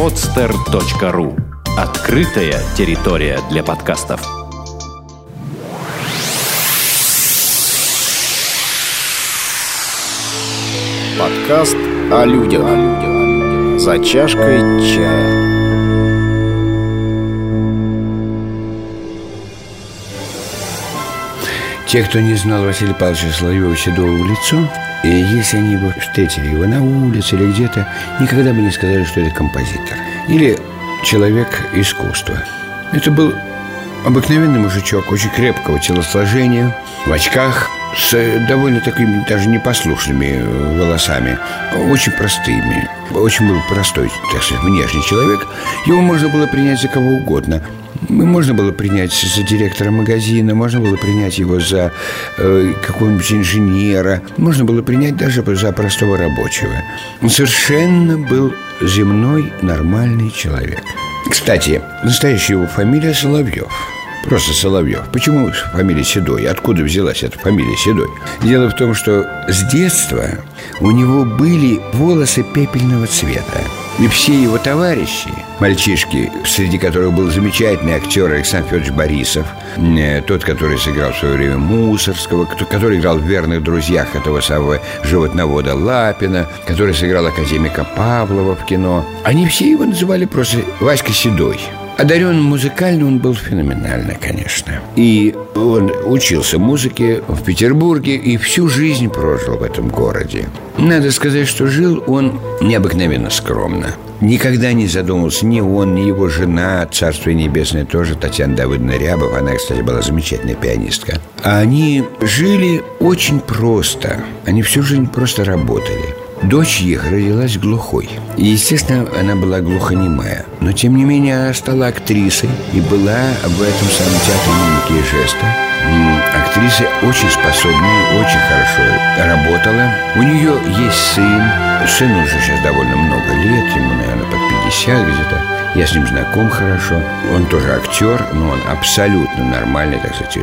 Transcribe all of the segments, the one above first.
podster.ru Открытая территория для подкастов. Подкаст о людях. За чашкой чая. Те, кто не знал Василия Павловича Соловьева Седова в лицо, и если они бы встретили его на улице или где-то, никогда бы не сказали, что это композитор. Или человек искусства. Это был обыкновенный мужичок, очень крепкого телосложения, в очках, с довольно такими даже непослушными волосами, очень простыми. Очень был простой, так сказать, внешний человек. Его можно было принять за кого угодно. Можно было принять за директора магазина, можно было принять его за э, какого-нибудь инженера, можно было принять даже за простого рабочего. Он совершенно был земной нормальный человек. Кстати, настоящая его фамилия Соловьев – Просто Соловьев. Почему фамилия Седой? Откуда взялась эта фамилия Седой? Дело в том, что с детства у него были волосы пепельного цвета. И все его товарищи, мальчишки, среди которых был замечательный актер Александр Федорович Борисов, э, тот, который сыграл в свое время Мусорского, который играл в «Верных друзьях» этого самого животновода Лапина, который сыграл академика Павлова в кино, они все его называли просто Васька Седой. Одарен музыкально он был феноменально, конечно. И он учился музыке в Петербурге и всю жизнь прожил в этом городе. Надо сказать, что жил он необыкновенно скромно. Никогда не задумывался ни он, ни его жена, Царство Небесное тоже, Татьяна Давыдовна Рябова, она, кстати, была замечательная пианистка. А они жили очень просто. Они всю жизнь просто работали. Дочь их родилась глухой. И, естественно, она была глухонемая. Но, тем не менее, она стала актрисой и была в этом самом театре мимики и жеста. Актриса очень способная, очень хорошо работала. У нее есть сын. Сыну уже сейчас довольно много лет, ему, наверное, под 50 где-то. Я с ним знаком хорошо. Он тоже актер, но он абсолютно нормальный, так сказать,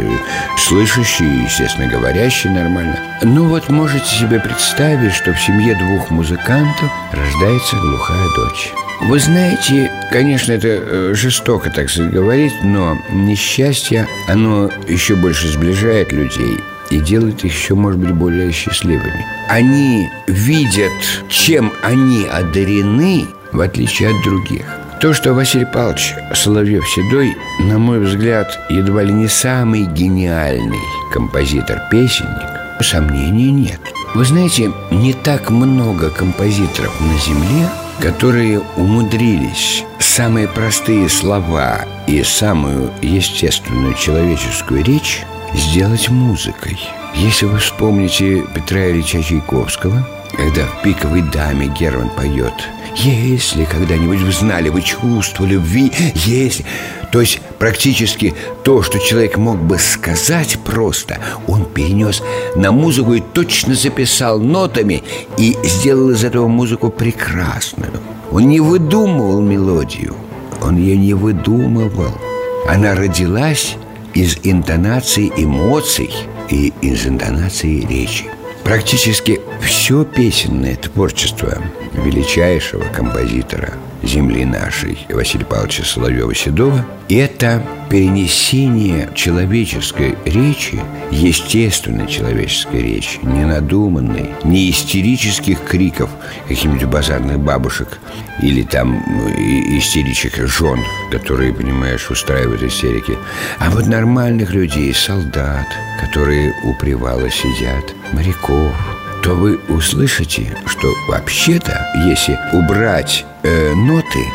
слышащий, естественно, говорящий нормально. Ну вот можете себе представить, что в семье двух музыкантов рождается глухая дочь. Вы знаете, конечно, это э, жестоко так сказать говорить, но несчастье, оно еще больше сближает людей и делает их еще, может быть, более счастливыми. Они видят, чем они одарены, в отличие от других. То, что Василий Павлович Соловьев-Седой, на мой взгляд, едва ли не самый гениальный композитор-песенник, сомнений нет. Вы знаете, не так много композиторов на Земле, которые умудрились самые простые слова и самую естественную человеческую речь сделать музыкой. Если вы вспомните Петра Ильича Чайковского, когда в «Пиковой даме» Герман поет если когда-нибудь вы знали, вы чувство любви, если... То есть практически то, что человек мог бы сказать просто, он перенес на музыку и точно записал нотами и сделал из этого музыку прекрасную. Он не выдумывал мелодию, он ее не выдумывал. Она родилась из интонации эмоций и из интонации речи. Практически все песенное творчество величайшего композитора земли нашей Василия Павловича Соловьева-Седова – это перенесение человеческой речи, естественной человеческой речи, не надуманной, не истерических криков каких-нибудь базарных бабушек или там истеричек жен, которые, понимаешь, устраивают истерики, а вот нормальных людей, солдат, которые у привала сидят, моряков – то вы услышите, что вообще-то, если убрать э, ноты,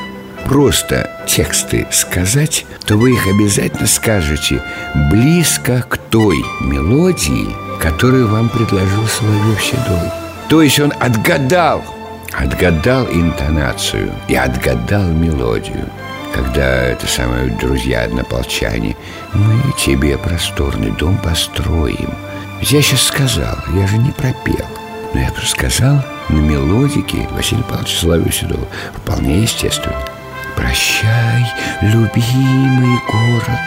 просто тексты сказать, то вы их обязательно скажете близко к той мелодии, которую вам предложил Соловьев Седой. То есть он отгадал, отгадал интонацию и отгадал мелодию. Когда это самое друзья-однополчане, мы тебе просторный дом построим. Я сейчас сказал, я же не пропел – но я просто сказал на мелодике Василия Павловича Соловьева Седова Вполне естественно Прощай, любимый город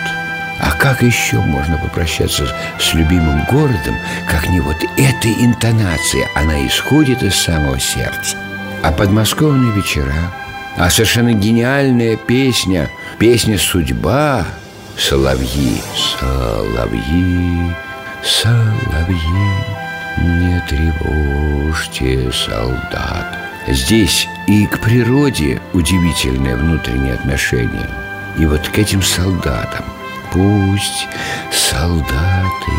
а как еще можно попрощаться с любимым городом, как не вот этой интонацией? Она исходит из самого сердца. А подмосковные вечера, А совершенно гениальная песня, песня «Судьба», Соловьи, соловьи, соловьи, не тревожьте солдат. Здесь и к природе удивительное внутреннее отношение. И вот к этим солдатам. Пусть солдаты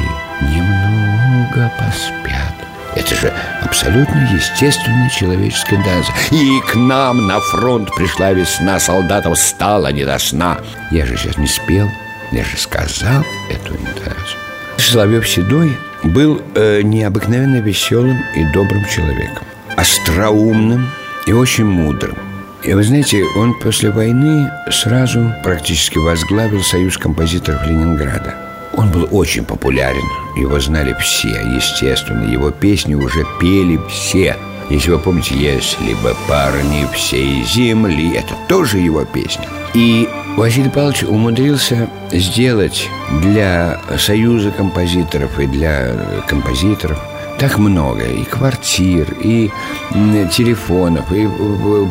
немного поспят. Это же абсолютно естественная человеческая даза. И к нам на фронт пришла весна, солдатам стало не до сна. Я же сейчас не спел, я же сказал эту интонацию. Соловьев Седой был э, необыкновенно веселым и добрым человеком остроумным и очень мудрым. И вы знаете, он после войны сразу практически возглавил Союз композиторов Ленинграда. Он был очень популярен, его знали все, естественно, его песни уже пели все. Если вы помните, если бы парни всей земли, это тоже его песня. И Василий Павлович умудрился сделать для Союза композиторов и для композиторов – так много и квартир, и телефонов, и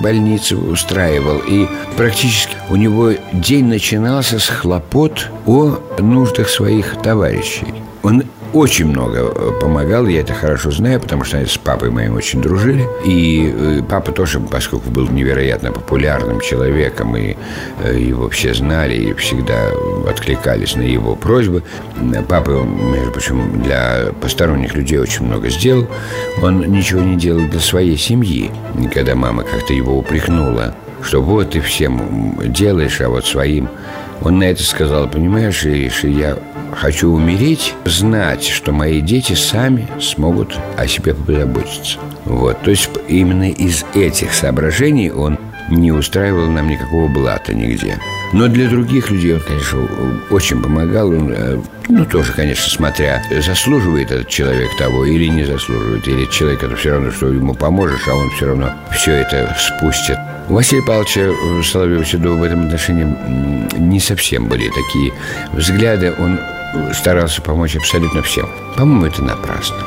больницу устраивал, и практически у него день начинался с хлопот о нуждах своих товарищей. Он очень много э, помогал, я это хорошо знаю, потому что с папой моим очень дружили. И э, папа тоже, поскольку был невероятно популярным человеком, и э, его все знали, и всегда откликались на его просьбы. Папа, между прочим, для посторонних людей очень много сделал. Он ничего не делал для своей семьи. И когда мама как-то его упрекнула, что вот ты всем делаешь, а вот своим он на это сказал, понимаешь, Ириша, я хочу умереть, знать, что мои дети сами смогут о себе позаботиться. Вот, то есть именно из этих соображений он не устраивал нам никакого блата нигде. Но для других людей он, конечно, очень помогал. Он, э, ну, тоже, конечно, смотря, заслуживает этот человек того или не заслуживает. Или человек это все равно, что ему поможешь, а он все равно все это спустит. У Василия Павловича э, Соловьева-Седова в этом отношении не совсем были такие взгляды. Он старался помочь абсолютно всем. По-моему, это напрасно.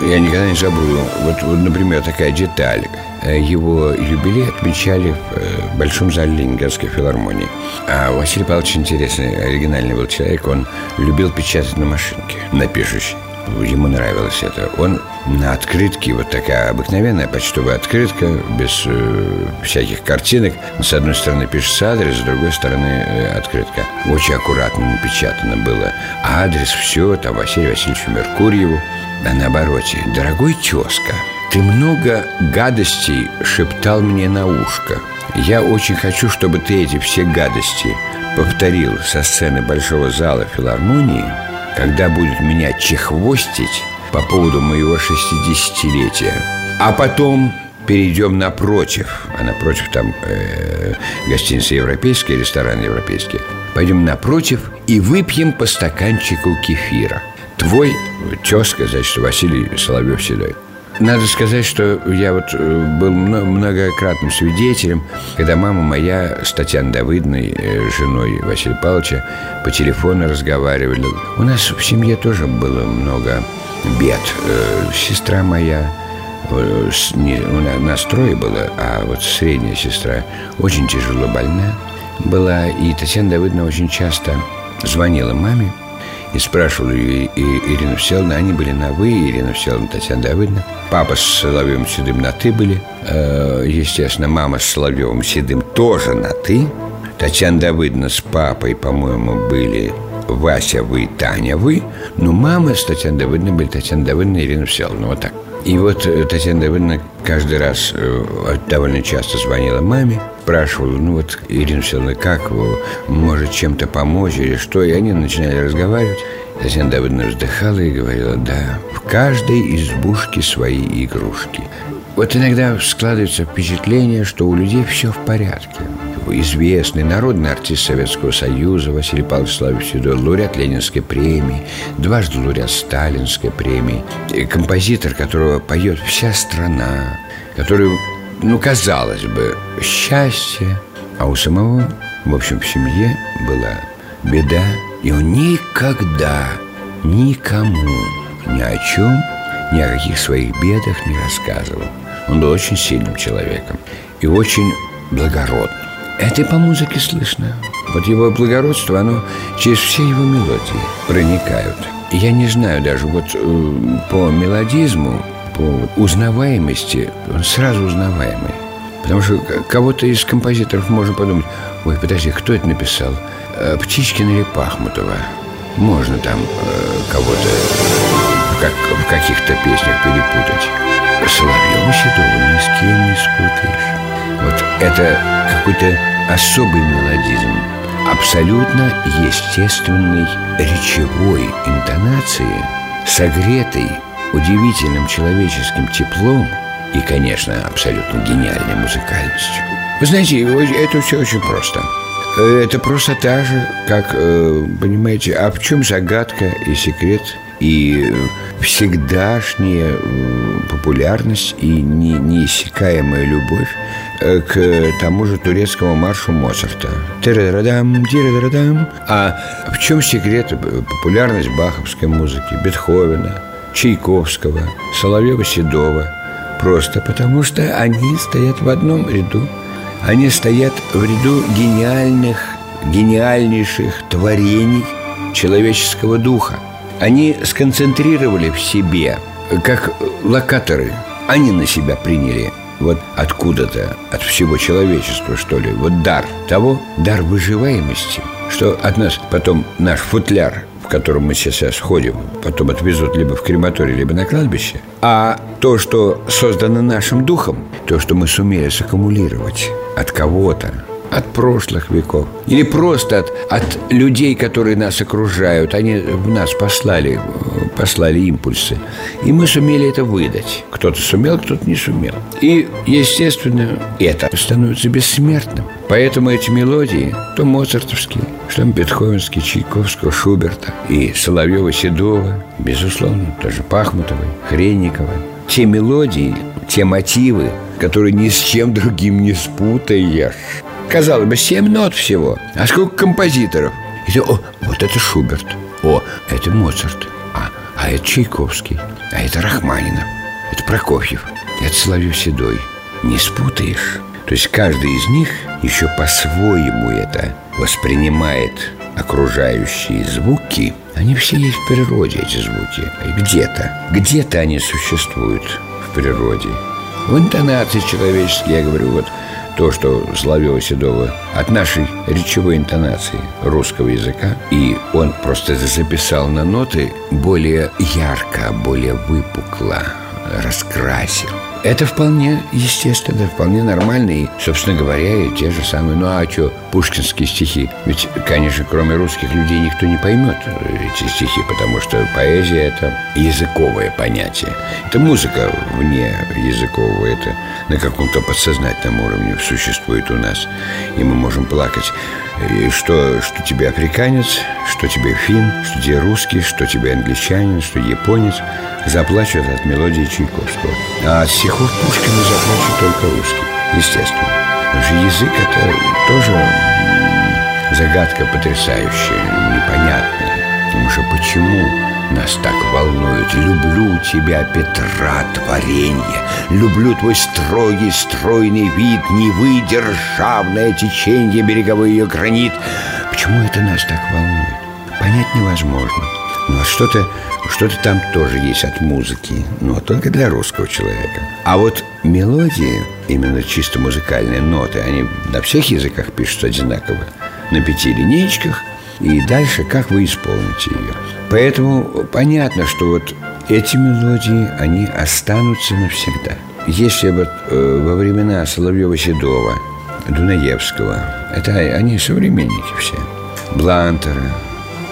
Я никогда не забуду, вот, вот например, такая деталь. Э, его юбилей отмечали в э, Большом зале Ленинградской филармонии. А Василий Павлович интересный, оригинальный был человек. Он любил печатать на машинке, на пишущей. Ему нравилось это. Он на открытке, вот такая обыкновенная почтовая открытка, без э, всяких картинок. С одной стороны пишется адрес, с другой стороны э, открытка. Очень аккуратно напечатано было. А адрес все, там Василию Васильевичу Меркурьеву. А на обороте «Дорогой тезка, ты много гадостей шептал мне на ушко. Я очень хочу, чтобы ты эти все гадости повторил со сцены Большого зала филармонии, когда будет меня чехвостить по поводу моего 60-летия. А потом перейдем напротив, а напротив там э, гостиница европейская, ресторан европейский. Пойдем напротив и выпьем по стаканчику кефира. Твой тезка, значит, Василий Соловьев Седой. Надо сказать, что я вот э, был многократным свидетелем, когда мама моя с Татьяной Давыдной, э, женой Василия Павловича, по телефону разговаривали. У нас в семье тоже было много бед. Э, сестра моя, не, у нас трое было, а вот средняя сестра очень тяжело больна была. И Татьяна Давыдовна очень часто звонила маме и спрашивала ее и Ирину Вселовну. Они были на «вы», Ирина Вселовна, Татьяна Давыдовна. Папа с Соловьевым Седым на «ты» были. Э, естественно, мама с Соловьевым Седым тоже на «ты». Татьяна Давыдовна с папой, по-моему, были Вася вы, Таня вы. Но мама с Татьяной Давыдовной были Татьяна Давыдовна и Ирина Вселовна. Вот так. И вот э, Татьяна Давыдовна каждый раз э, довольно часто звонила маме, спрашивала, ну вот, Ирина Васильевна, как вы, может чем-то помочь или что? И они начинали разговаривать. Татьяна Давыдовна вздыхала и говорила, да, в каждой избушке свои игрушки. Вот иногда складывается впечатление, что у людей все в порядке. Известный народный артист Советского Союза Василий Павлович Славович Седой, лауреат Ленинской премии, дважды лауреат Сталинской премии, композитор, которого поет вся страна, который, ну, казалось бы, счастье, а у самого, в общем, в семье была беда, и он никогда никому ни о чем, ни о каких своих бедах не рассказывал. Он был очень сильным человеком и очень благородным. Это по музыке слышно. Вот его благородство, оно через все его мелодии проникают. Я не знаю даже, вот э, по мелодизму, по узнаваемости, он сразу узнаваемый. Потому что кого-то из композиторов можно подумать, ой, подожди, кто это написал? Э, Птичкин или Пахмутова? Можно там э, кого-то как, в каких-то песнях перепутать. Соловьева Седова ни с кем не спутаешь. Вот это какой-то особый мелодизм, абсолютно естественной речевой интонации, согретой удивительным человеческим теплом и, конечно, абсолютно гениальной музыкальностью. Вы знаете, это все очень просто. Это просто так же, как, э, понимаете, а в чем загадка и секрет и всегдашняя э, популярность и неиссякаемая любовь э, к тому же турецкому маршу Моцарта. А в чем секрет популярность баховской музыки, Бетховена, Чайковского, Соловьева-Седова? Просто потому, что они стоят в одном ряду. Они стоят в ряду гениальных, гениальнейших творений человеческого духа – они сконцентрировали в себе, как локаторы. Они на себя приняли вот откуда-то, от всего человечества, что ли, вот дар того, дар выживаемости, что от нас потом наш футляр, в котором мы сейчас ходим, потом отвезут либо в крематорий, либо на кладбище, а то, что создано нашим духом, то, что мы сумели саккумулировать от кого-то, от прошлых веков. Или просто от, от людей, которые нас окружают. Они в нас послали, послали импульсы. И мы сумели это выдать. Кто-то сумел, кто-то не сумел. И, естественно, это становится бессмертным. Поэтому эти мелодии, то моцартовские, что Бетховенские, Чайковского, Шуберта И Соловьева-Седова, безусловно, тоже Пахмутовой, Хренниковой Те мелодии, те мотивы, которые ни с чем другим не спутаешь Казалось бы, семь нот всего. А сколько композиторов? И ты, о, вот это Шуберт. О, это Моцарт. А, а это Чайковский. А это Рахманинов. Это Прокофьев. Это Соловьев Седой. Не спутаешь. То есть каждый из них еще по-своему это воспринимает окружающие звуки. Они все есть в природе, эти звуки. Где-то Где-то они существуют в природе. В интонации человеческой, я говорю, вот то, что Соловьева Седова от нашей речевой интонации русского языка, и он просто записал на ноты более ярко, более выпукло, раскрасил. Это вполне естественно, вполне нормально. И, собственно говоря, и те же самые Ну а что, пушкинские стихи? Ведь, конечно, кроме русских людей никто не поймет эти стихи Потому что поэзия – это языковое понятие. Это музыка вне языкового Это на каком-то подсознательном уровне существует у нас. И мы можем плакать и что, что тебе африканец, что тебе фин, что тебе русский, что тебе англичанин, что японец Заплачут от мелодии Чайковского. А от стихов Пушкина заплачут только русский, естественно. Потому язык это тоже загадка потрясающая, непонятная. Потому что почему нас так волнует. Люблю тебя, Петра, творенье. Люблю твой строгий, стройный вид Невы, державное течение Береговой ее гранит. Почему это нас так волнует? Понять невозможно. Но что-то что там тоже есть от музыки Но только для русского человека. А вот мелодии, именно чисто музыкальные ноты Они на всех языках пишутся одинаково. На пяти линейках. И дальше как вы исполните ее. Поэтому понятно, что вот эти мелодии, они останутся навсегда. Если вот э, во времена Соловьева-Седова, Дунаевского, это они современники все, Блантера,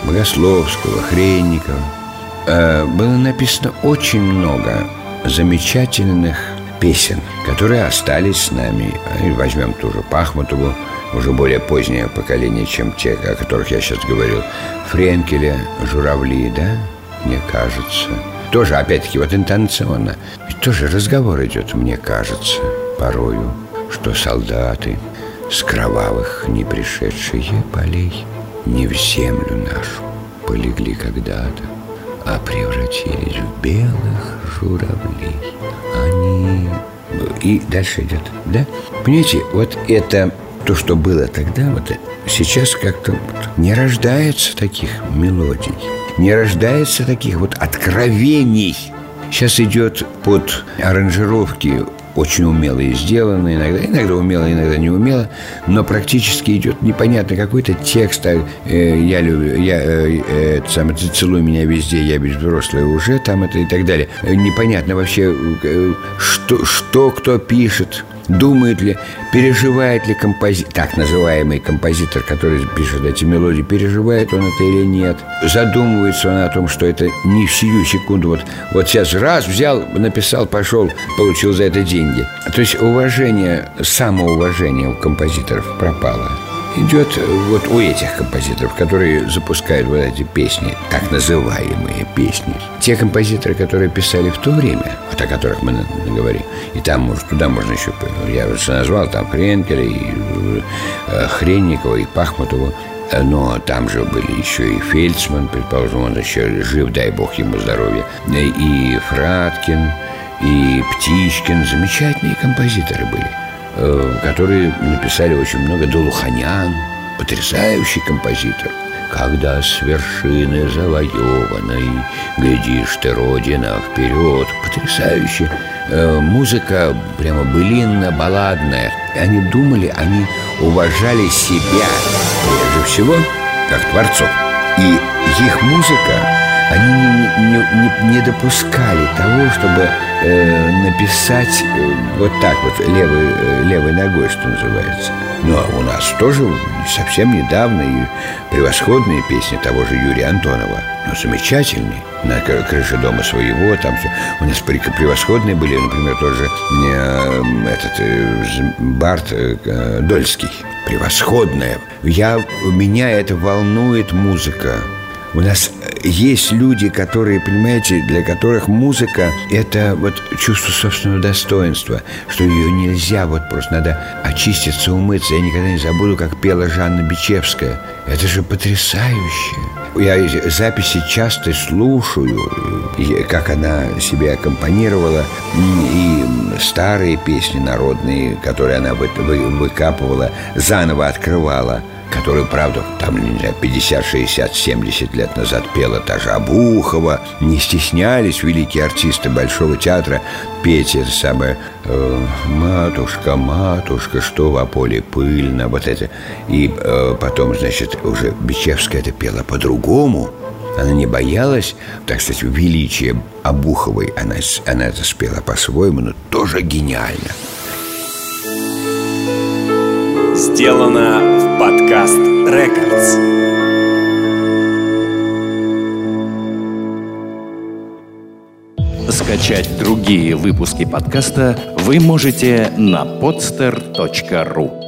Богословского, Хренникова, э, было написано очень много замечательных песен, которые остались с нами. Возьмем ту же Пахмутову, уже более позднее поколение, чем те, о которых я сейчас говорил. Френкеля, Журавли, да, мне кажется. Тоже, опять-таки, вот интонационно. Ведь тоже разговор идет, мне кажется, порою, что солдаты с кровавых не пришедшие полей не в землю нашу полегли когда-то, а превратились в белых журавлей. Они и дальше идет, да? Понимаете, вот это то, что было тогда, вот сейчас как-то не рождается таких мелодий, не рождается таких вот откровений. Сейчас идет под аранжировки очень умело сделано, иногда, иногда умело, иногда не умело, но практически идет непонятно какой-то текст. А, э, я люблю, я, э, э, это самое, целуй меня везде, я ведь взрослый уже, там это и так далее. Э, непонятно вообще, э, что, что кто пишет, Думает ли, переживает ли композитор, так называемый композитор, который пишет эти мелодии, переживает он это или нет? Задумывается он о том, что это не в сию секунду. Вот, вот сейчас раз взял, написал, пошел, получил за это деньги. То есть уважение, самоуважение у композиторов пропало идет вот у этих композиторов, которые запускают вот эти песни, так называемые песни. Те композиторы, которые писали в то время, вот о которых мы говорим, и там, может, туда можно еще, я уже назвал, там Хренкеля, и э, Хренникова, и Пахмутова, но там же были еще и Фельдсман, предположим, он еще жив, дай бог ему здоровья, и Фраткин, и Птичкин, замечательные композиторы были – которые написали очень много Долуханян, потрясающий композитор. Когда с вершины завоеванной Глядишь ты, Родина, вперед! Потрясающе. Э, Музыка прямо былинно-балладная. Они думали, они уважали себя Прежде всего, как творцов. И их музыка они не, не, не, не допускали того, чтобы э, написать э, вот так вот левой, э, левой ногой, что называется. Ну, а у нас тоже совсем недавно и превосходные песни того же Юрия Антонова. Ну, замечательные. На крыше дома своего, там все. У нас превосходные были, например, тоже э, этот э, Барт э, Дольский. Превосходная. Я, меня это волнует музыка. У нас есть люди, которые, понимаете, для которых музыка – это вот чувство собственного достоинства, что ее нельзя, вот просто надо очиститься, умыться. Я никогда не забуду, как пела Жанна Бичевская. Это же потрясающе. Я записи часто слушаю, как она себе аккомпанировала, и старые песни народные, которые она выкапывала, заново открывала – которую, правда, там, не знаю, 50, 60, 70 лет назад пела та же Абухова, не стеснялись великие артисты Большого театра петь это самое э, «Матушка, матушка, что в поле пыльно», вот это. И э, потом, значит, уже Бичевская это пела по-другому, она не боялась, так сказать, величия Абуховой. Она, она это спела по-своему, но тоже гениально. Сделано в подкаст Рекордс. Скачать другие выпуски подкаста вы можете на podster.ru